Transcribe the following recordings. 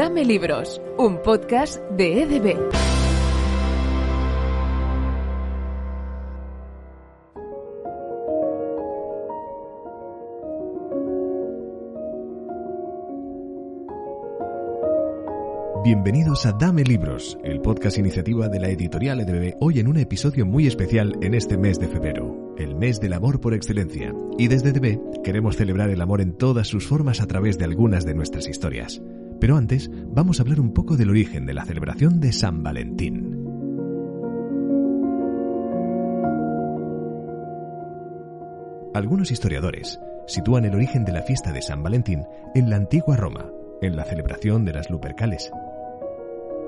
Dame Libros, un podcast de EDB. Bienvenidos a Dame Libros, el podcast iniciativa de la editorial EDB, hoy en un episodio muy especial en este mes de febrero, el mes del amor por excelencia. Y desde EDB queremos celebrar el amor en todas sus formas a través de algunas de nuestras historias. Pero antes, vamos a hablar un poco del origen de la celebración de San Valentín. Algunos historiadores sitúan el origen de la fiesta de San Valentín en la antigua Roma, en la celebración de las Lupercales.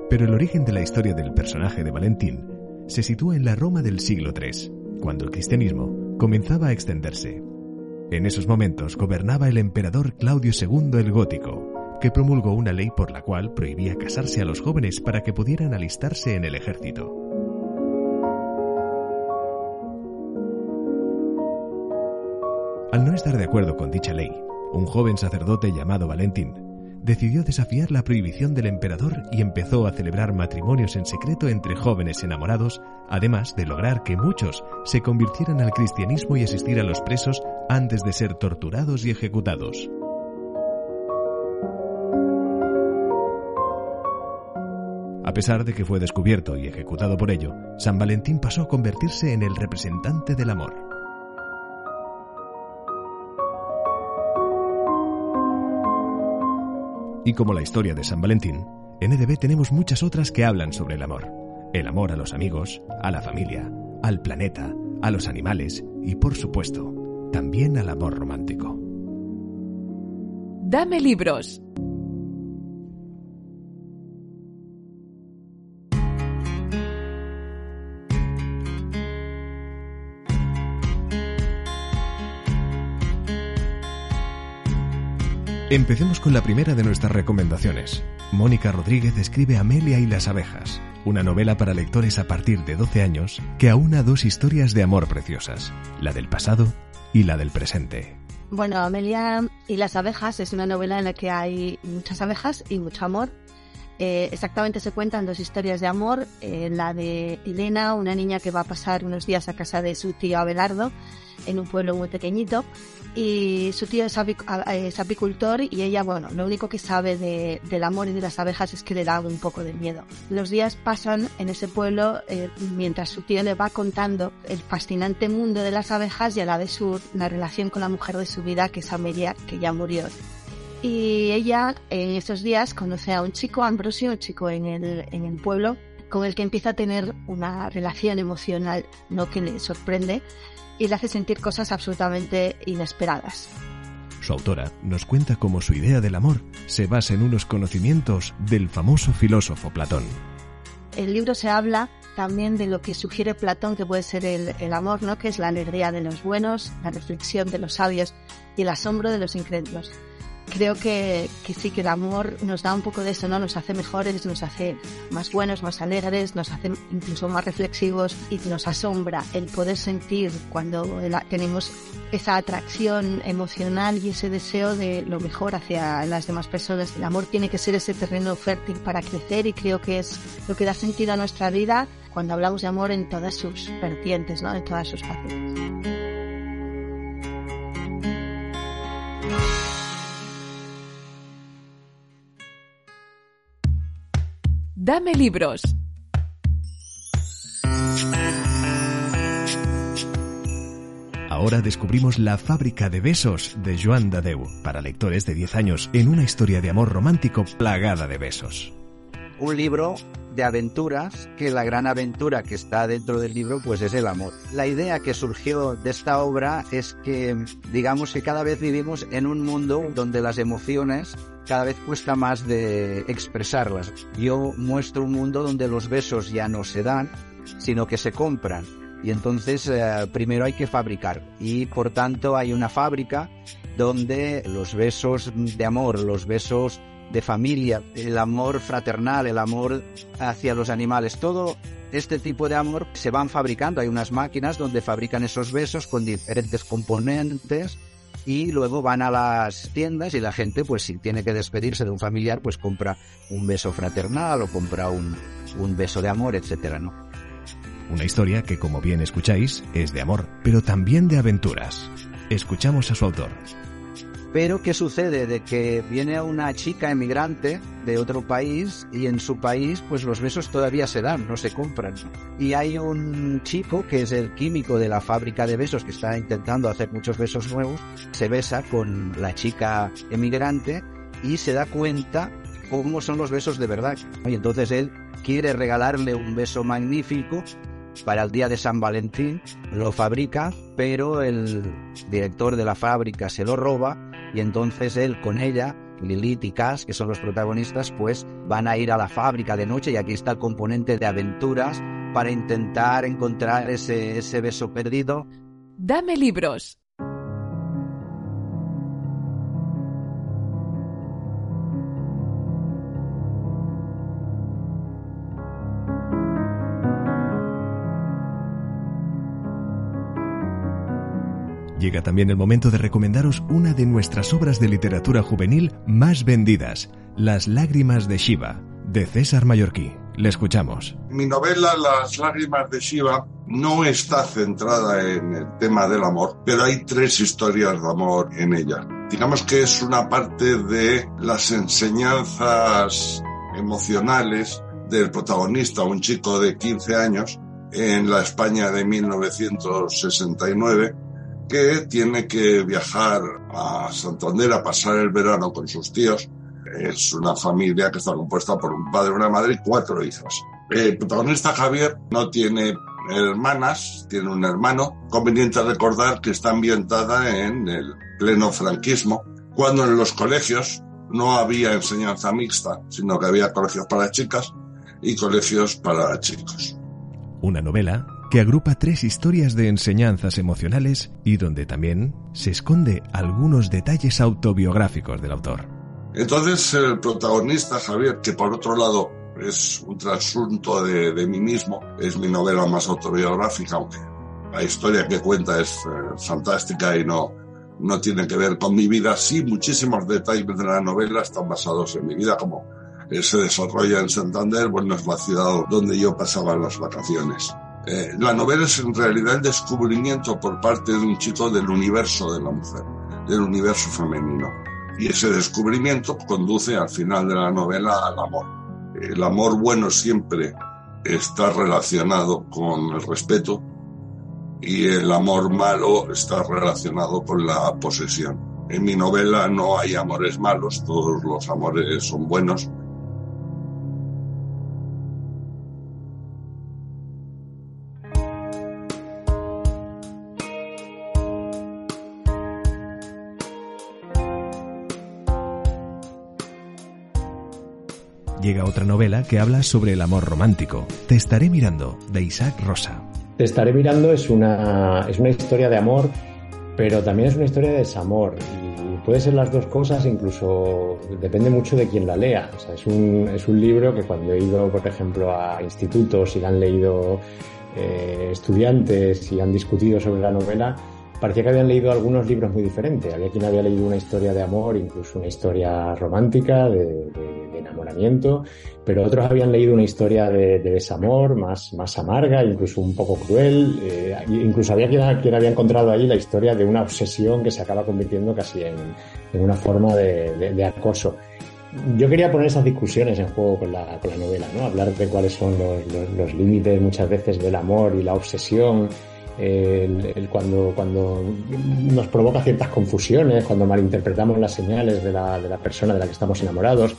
Pero el origen de la historia del personaje de Valentín se sitúa en la Roma del siglo III, cuando el cristianismo comenzaba a extenderse. En esos momentos gobernaba el emperador Claudio II el Gótico, que promulgó una ley por la cual prohibía casarse a los jóvenes para que pudieran alistarse en el ejército. Al no estar de acuerdo con dicha ley, un joven sacerdote llamado Valentín decidió desafiar la prohibición del emperador y empezó a celebrar matrimonios en secreto entre jóvenes enamorados, además de lograr que muchos se convirtieran al cristianismo y asistir a los presos antes de ser torturados y ejecutados. A pesar de que fue descubierto y ejecutado por ello, San Valentín pasó a convertirse en el representante del amor. Y como la historia de San Valentín, en EDB tenemos muchas otras que hablan sobre el amor. El amor a los amigos, a la familia, al planeta, a los animales y, por supuesto, también al amor romántico. Dame libros. Empecemos con la primera de nuestras recomendaciones. Mónica Rodríguez escribe Amelia y las abejas, una novela para lectores a partir de 12 años que aúna dos historias de amor preciosas, la del pasado y la del presente. Bueno, Amelia y las abejas es una novela en la que hay muchas abejas y mucho amor. Eh, exactamente se cuentan dos historias de amor, eh, la de Elena, una niña que va a pasar unos días a casa de su tío Abelardo en un pueblo muy pequeñito, y su tío es, apicultor y ella, bueno, lo único que sabe del amor y de las abejas es que le da un poco de miedo. Los días pasan en ese pueblo eh, mientras su tío le va contando el fascinante mundo de las abejas y a la vez su, la relación con la mujer de su vida, que es Amelia, que ya murió. Y ella en esos días conoce a un chico, Ambrosio, un chico en el, en el pueblo, con el que empieza a tener una relación emocional, no que le sorprende, y le hace sentir cosas absolutamente inesperadas. Su autora nos cuenta cómo su idea del amor se basa en unos conocimientos del famoso filósofo Platón. El libro se habla también de lo que sugiere Platón que puede ser el, el, amor, ¿no? que es la alegría de los buenos, la reflexión de los sabios y el asombro de los incrédulos creo que, que, sí, que el amor nos da un poco de eso, ¿no? Nos hace mejores, nos hace más buenos, más alegres, nos hace incluso más reflexivos y nos asombra el poder sentir cuando tenemos esa atracción emocional y ese deseo de lo mejor hacia las demás personas. El amor tiene que ser ese terreno fértil para crecer y creo que es lo que da sentido a nuestra vida cuando hablamos de amor en todas sus vertientes, ¿no? En todas sus facetas. Dame libros. Ahora descubrimos La fábrica de besos de Joan Dadeu para lectores de 10 años en una historia de amor romántico plagada de besos. Un libro de aventuras, que la gran aventura que está dentro del libro pues es el amor. La idea que surgió de esta obra es que digamos que cada vez vivimos en un mundo donde las emociones cada vez cuesta más de expresarlas. Yo muestro un mundo donde los besos ya no se dan, sino que se compran. Y entonces eh, primero hay que fabricar. Y por tanto hay una fábrica donde los besos de amor, los besos de familia, el amor fraternal, el amor hacia los animales, todo este tipo de amor se van fabricando. Hay unas máquinas donde fabrican esos besos con diferentes componentes y luego van a las tiendas y la gente, pues si tiene que despedirse de un familiar, pues compra un beso fraternal o compra un, un beso de amor, etcétera, ¿no? Una historia que, como bien escucháis, es de amor, pero también de aventuras. Escuchamos a su autor. Pero ¿qué sucede? De que viene una chica emigrante de otro país y en su país pues los besos todavía se dan, no se compran. Y hay un chico que es el químico de la fábrica de besos que está intentando hacer muchos besos nuevos, se besa con la chica emigrante y se da cuenta cómo son los besos de verdad. Y entonces él quiere regalarle un beso magnífico para el día de San Valentín, lo fabrica, pero el director de la fábrica se lo roba y entonces él con ella, Lilith y Cass, que son los protagonistas, pues van a ir a la fábrica de noche y aquí está el componente de aventuras para intentar encontrar ese, ese beso perdido. Dame libros. Llega también el momento de recomendaros una de nuestras obras de literatura juvenil más vendidas, Las lágrimas de Shiva, de César Mallorquí. Le escuchamos. Mi novela Las lágrimas de Shiva no está centrada en el tema del amor, pero hay tres historias de amor en ella. Digamos que es una parte de las enseñanzas emocionales del protagonista, un chico de 15 años, en la España de 1969 que tiene que viajar a Santander a pasar el verano con sus tíos. Es una familia que está compuesta por un padre, una madre y cuatro hijos. El protagonista Javier no tiene hermanas, tiene un hermano. Conveniente recordar que está ambientada en el pleno franquismo, cuando en los colegios no había enseñanza mixta, sino que había colegios para chicas y colegios para chicos. Una novela que agrupa tres historias de enseñanzas emocionales y donde también se esconde algunos detalles autobiográficos del autor. Entonces el protagonista, Javier, que por otro lado es un trasunto de, de mí mismo, es mi novela más autobiográfica, aunque la historia que cuenta es eh, fantástica y no, no tiene que ver con mi vida. Sí, muchísimos detalles de la novela están basados en mi vida, como se desarrolla en Santander, bueno, es la ciudad donde yo pasaba las vacaciones. Eh, la novela es en realidad el descubrimiento por parte de un chico del universo de la mujer, del universo femenino. Y ese descubrimiento conduce al final de la novela al amor. El amor bueno siempre está relacionado con el respeto y el amor malo está relacionado con la posesión. En mi novela no hay amores malos, todos los amores son buenos, llega otra novela que habla sobre el amor romántico. Te estaré mirando, de Isaac Rosa. Te estaré mirando es una, es una historia de amor, pero también es una historia de desamor. Y puede ser las dos cosas, incluso depende mucho de quién la lea. Es, un, es un libro que cuando he ido, por ejemplo, a institutos y la han leído eh, estudiantes y han discutido sobre la novela, parecía que habían leído algunos libros muy diferentes. Había quien había leído una historia de amor, incluso una historia romántica, de, enamoramiento, pero otros habían leído una historia de, desamor más, más amarga, incluso un poco cruel. Eh, incluso había quien, había encontrado ahí la historia de una obsesión que se acaba convirtiendo casi en, una forma de, acoso yo quería poner esas discusiones en juego con la, con la novela, ¿no? Hablar de cuáles son los, límites muchas veces del amor y la obsesión, cuando, cuando nos provoca ciertas confusiones, cuando malinterpretamos las señales de la, de la persona de la que estamos enamorados.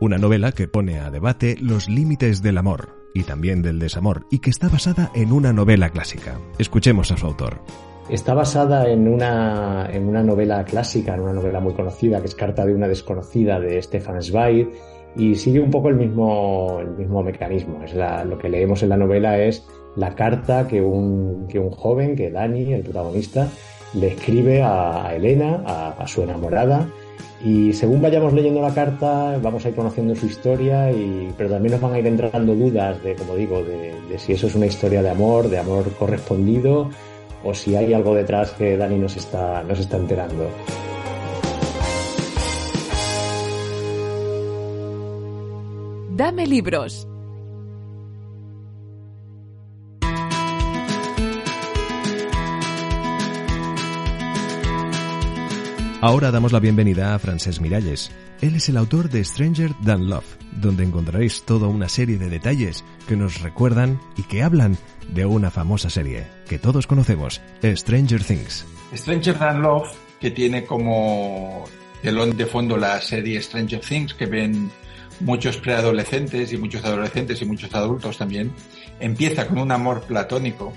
Una novela que pone a debate los límites del amor y también del desamor y que está basada en una novela clásica. Escuchemos a su autor. Está basada en una, en una novela clásica, en una novela muy conocida, que es Carta de una desconocida de Stefan Zweig, y sigue un poco el mismo, el mismo mecanismo. Es lo que leemos en la novela es la carta que un, que un joven, que Dani, el protagonista, le escribe a, Elena, a, su enamorada, y según vayamos leyendo la carta, vamos a ir conociendo su historia, y, pero también nos van a ir entrando dudas de, como digo, de, si eso es una historia de amor, de amor correspondido, o si hay algo detrás que Dani nos está, nos está enterando. Dame libros. Ahora damos la bienvenida a Francesc Miralles. Él es el autor de Stranger Than Love, donde encontraréis toda una serie de detalles que nos recuerdan y que hablan de una famosa serie que todos conocemos, Stranger Things. Stranger Than Love, que tiene como telón de fondo la serie Stranger Things, que ven muchos preadolescentes y muchos adolescentes y muchos adultos también, empieza con un amor platónico,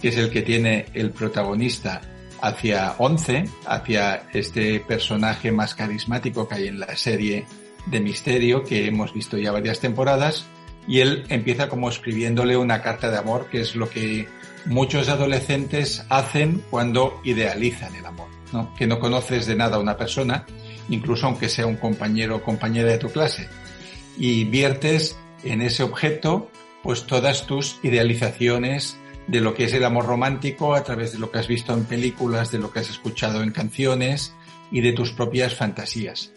que es el que tiene el protagonista hacia Once, hacia este personaje más carismático que hay en la serie de misterio que hemos visto ya varias temporadas, y él empieza como escribiéndole una carta de amor, que es lo que muchos adolescentes hacen cuando idealizan el amor, ¿no? Que no conoces de nada a una persona, incluso aunque sea un compañero o compañera de tu clase, y viertes en ese objeto pues todas tus idealizaciones de lo que es el amor romántico a través de lo que has visto en películas, de lo que has escuchado en canciones y de tus propias fantasías.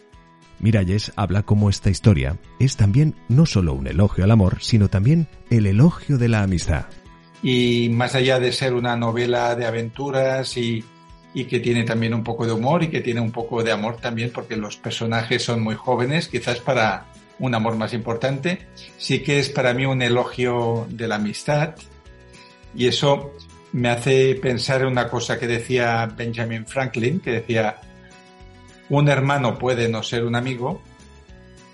Miralles habla como esta historia es también no solo un elogio al amor, sino también el elogio de la amistad. Y más allá de ser una novela de aventuras y, y que tiene también un poco de humor y que tiene un poco de amor también porque los personajes son muy jóvenes, quizás para un amor más importante, sí que es para mí un elogio de la amistad, y eso me hace pensar en una cosa que decía Benjamin Franklin, que decía, un hermano puede no ser un amigo,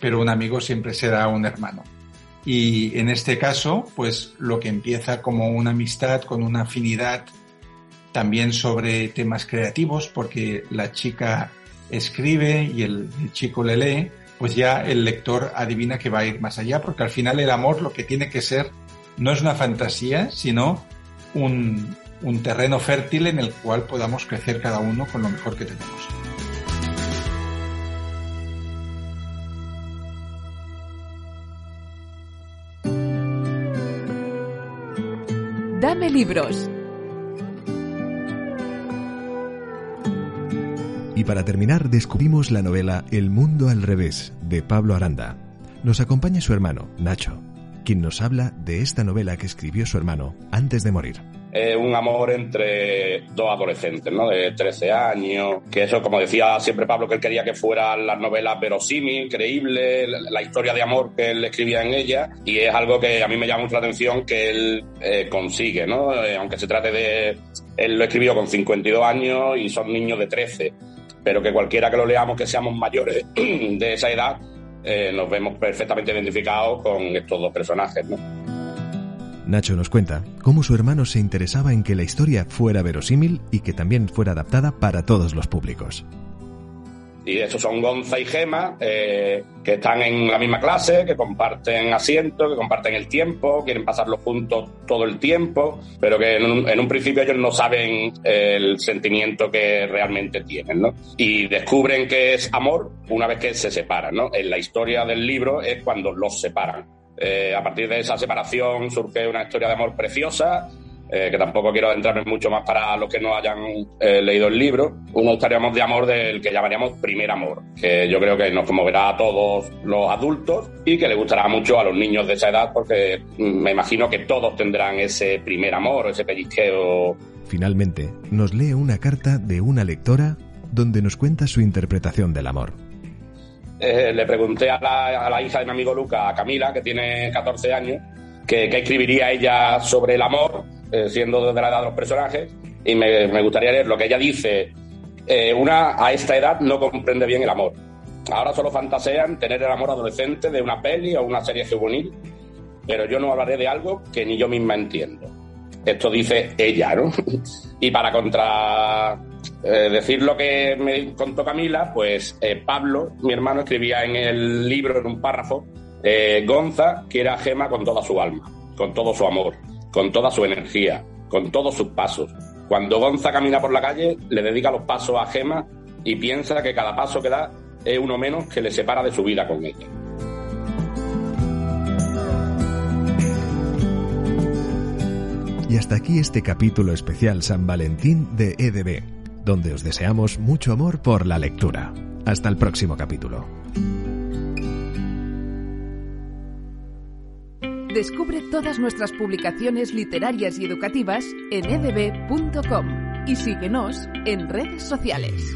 pero un amigo siempre será un hermano. Y en este caso, pues lo que empieza como una amistad con una afinidad también sobre temas creativos, porque la chica escribe y el, el, chico le lee, pues ya el lector adivina que va a ir más allá, porque al final el amor lo que tiene que ser no es una fantasía, sino un, un terreno fértil en el cual podamos crecer cada uno con lo mejor que tenemos. Dame libros. Y para terminar, descubrimos la novela El mundo al revés, de Pablo Aranda. Nos acompaña su hermano, Nacho, quien nos habla de esta novela que escribió su hermano antes de morir. Eh, un amor entre dos adolescentes, ¿no? De 13 años, que eso, como decía siempre Pablo, que él quería que fueran las novelas verosímil, creíble, la, la, historia de amor que él escribía en ella, y es algo que a mí me llama mucho la atención que él eh, consigue, ¿no? Eh, aunque se trate de... Él lo escribió con 52 años y son niños de 13, pero que cualquiera que lo leamos, que seamos mayores de esa edad, eh, nos vemos perfectamente identificados con estos dos personajes. Nacho nos cuenta cómo su hermano se interesaba en que la historia fuera verosímil y que también fuera adaptada para todos los públicos. Y estos son Gonza y Gema, eh, que están en la misma clase, que comparten asiento, que comparten el tiempo, quieren pasarlo juntos todo el tiempo, pero que en un, principio ellos no saben el sentimiento que realmente tienen, ¿no? Y descubren que es amor una vez que se separan, ¿no? En la historia del libro es cuando los separan. Eh, a partir de esa separación surge una historia de amor preciosa, eh, que tampoco quiero adentrarme mucho más para los que no hayan eh, leído el libro, una historia de amor del que llamaríamos primer amor, que yo creo que nos conmoverá a todos los adultos y que le gustará mucho a los niños de esa edad porque me imagino que todos tendrán ese primer amor, ese pellizqueo. Finalmente, nos lee una carta de una lectora donde nos cuenta su interpretación del amor. Eh, le pregunté a la, a la, hija de mi amigo Luca, a Camila, que tiene 14 años, que, que escribiría ella sobre el amor, eh, siendo de la edad de los personajes, y me, gustaría leer lo que ella dice. Eh, una a esta edad no comprende bien el amor. Ahora solo fantasean tener el amor adolescente de una peli o una serie juvenil, pero yo no hablaré de algo que ni yo misma entiendo. Esto dice ella, ¿no? y para contra eh, decir lo que me contó Camila, pues Pablo, mi hermano, escribía en el libro, en un párrafo, Gonza quiere a Gema con toda su alma, con todo su amor, con toda su energía, con todos sus pasos. Cuando Gonza camina por la calle, le dedica los pasos a Gema y piensa que cada paso que da es uno menos que le separa de su vida con ella. Y hasta aquí este capítulo especial San Valentín de EDB, donde os deseamos mucho amor por la lectura. Hasta el próximo capítulo. Descubre todas nuestras publicaciones literarias y educativas en edb.com y síguenos en redes sociales.